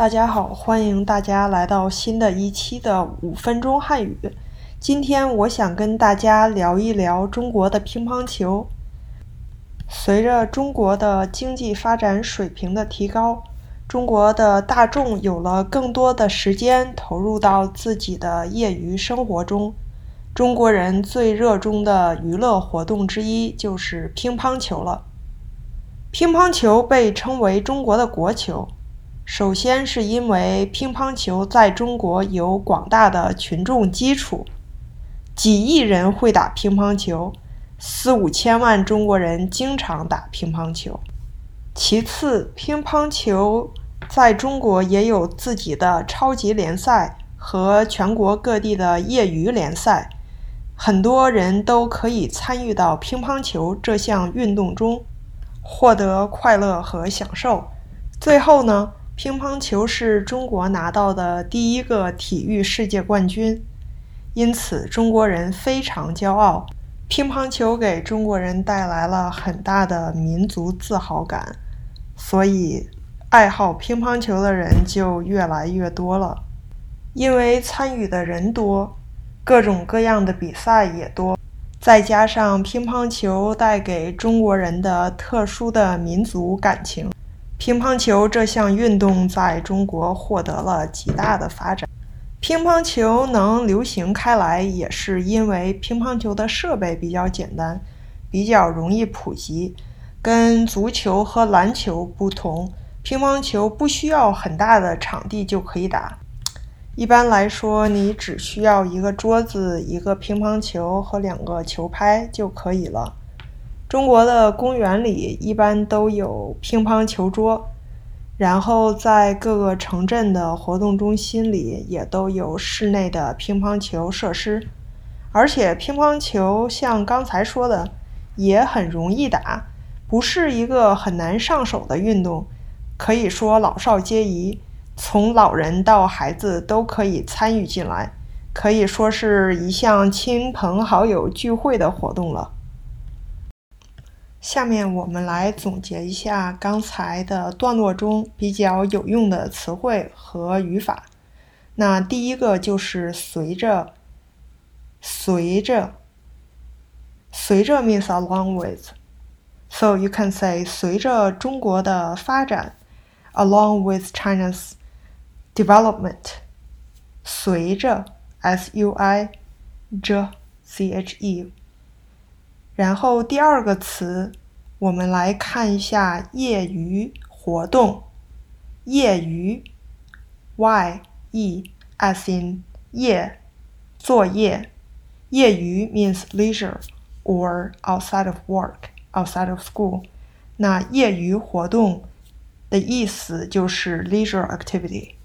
大家好，欢迎大家来到新的一期的五分钟汉语。今天我想跟大家聊一聊中国的乒乓球。随着中国的经济发展水平的提高，中国的大众有了更多的时间投入到自己的业余生活中。中国人最热衷的娱乐活动之一就是乒乓球了。乒乓球被称为中国的国球。首先是因为乒乓球在中国有广大的群众基础，几亿人会打乒乓球，四五千万中国人经常打乒乓球。其次，乒乓球在中国也有自己的超级联赛和全国各地的业余联赛，很多人都可以参与到乒乓球这项运动中，获得快乐和享受。最后呢？乒乓球是中国拿到的第一个体育世界冠军，因此中国人非常骄傲。乒乓球给中国人带来了很大的民族自豪感，所以爱好乒乓球的人就越来越多了。因为参与的人多，各种各样的比赛也多，再加上乒乓球带给中国人的特殊的民族感情。乒乓球这项运动在中国获得了极大的发展。乒乓球能流行开来，也是因为乒乓球的设备比较简单，比较容易普及。跟足球和篮球不同，乒乓球不需要很大的场地就可以打。一般来说，你只需要一个桌子、一个乒乓球和两个球拍就可以了。中国的公园里一般都有乒乓球桌，然后在各个城镇的活动中心里也都有室内的乒乓球设施。而且乒乓球像刚才说的，也很容易打，不是一个很难上手的运动，可以说老少皆宜，从老人到孩子都可以参与进来，可以说是一项亲朋好友聚会的活动了。下面我们来总结一下刚才的段落中比较有用的词汇和语法。那第一个就是随着，随着，随着 means along with，so you can say 随着中国的发展，along with China's development，随着 s u i z c h e。然后第二个词，我们来看一下业余活动。业余，y e s in 业，作业。业余 means leisure or outside of work, outside of school。那业余活动的意思就是 leisure activity。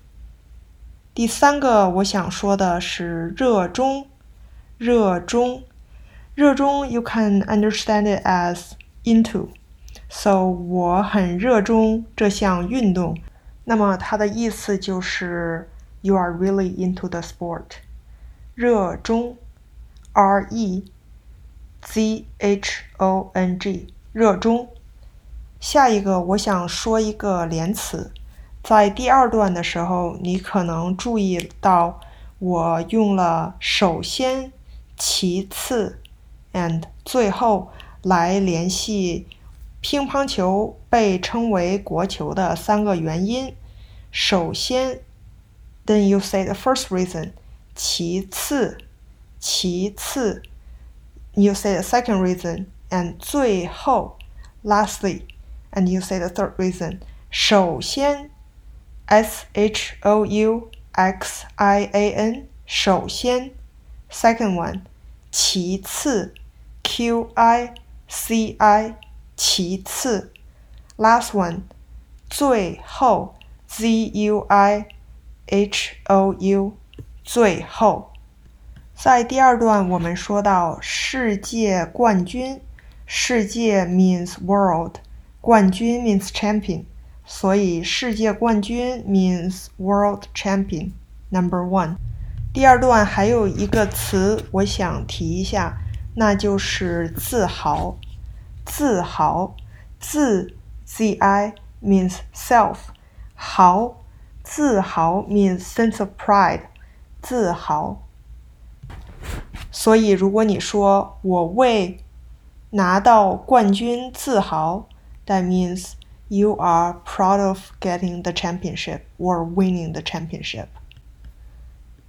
第三个我想说的是热衷，热衷。热衷，you can understand it as into。So 我很热衷这项运动。那么它的意思就是 you are really into the sport。热衷，R E Z H O N G，热衷。下一个我想说一个连词，在第二段的时候，你可能注意到我用了首先、其次。and 最后来联系乒乓球被称为国球的三个原因。首先，then you say the first reason。其次，其次，you say the second reason。and 最后，lastly，and you say the third reason。首先，s h o u x i a n，首先，second one，其次。 Q I C I，其次，last one，最后，Z U I H O U，最后。在第二段，我们说到世界冠军，世界 means world，冠军 means champion，所以世界冠军 means world champion number one。第二段还有一个词，我想提一下。那就是自豪，自豪，自 z i means self，豪自豪 means sense of pride，自豪。所以，如果你说我为拿到冠军自豪，that means you are proud of getting the championship or winning the championship。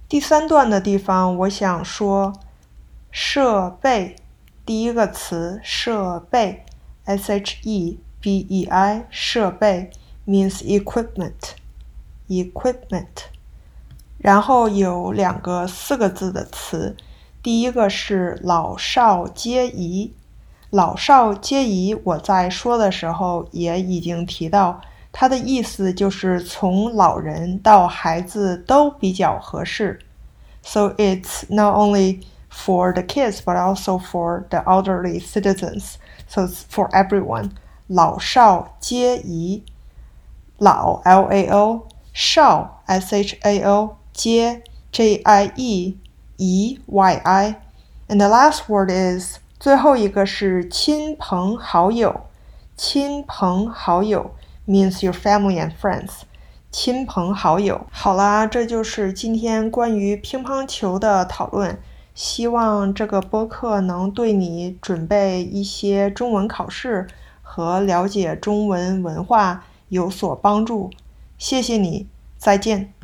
第三段的地方，我想说设备，第一个词设备，s h e b e i，设备 means equipment，equipment。然后有两个四个字的词。第一个是老少皆宜，老少皆宜。我在说的时候也已经提到，它的意思就是从老人到孩子都比较合适。So it's not only for the kids but also for the elderly citizens. So it's for everyone. 老少皆宜，老 L A O，少 S H A O，皆 J I E。e y i，and the last word is 最后一个是亲朋好友。亲朋好友 means your family and friends。亲朋好友，好啦，这就是今天关于乒乓球的讨论。 希望这个播客能对你准备一些中文考试和了解中文文化有所帮助。谢谢你，再见。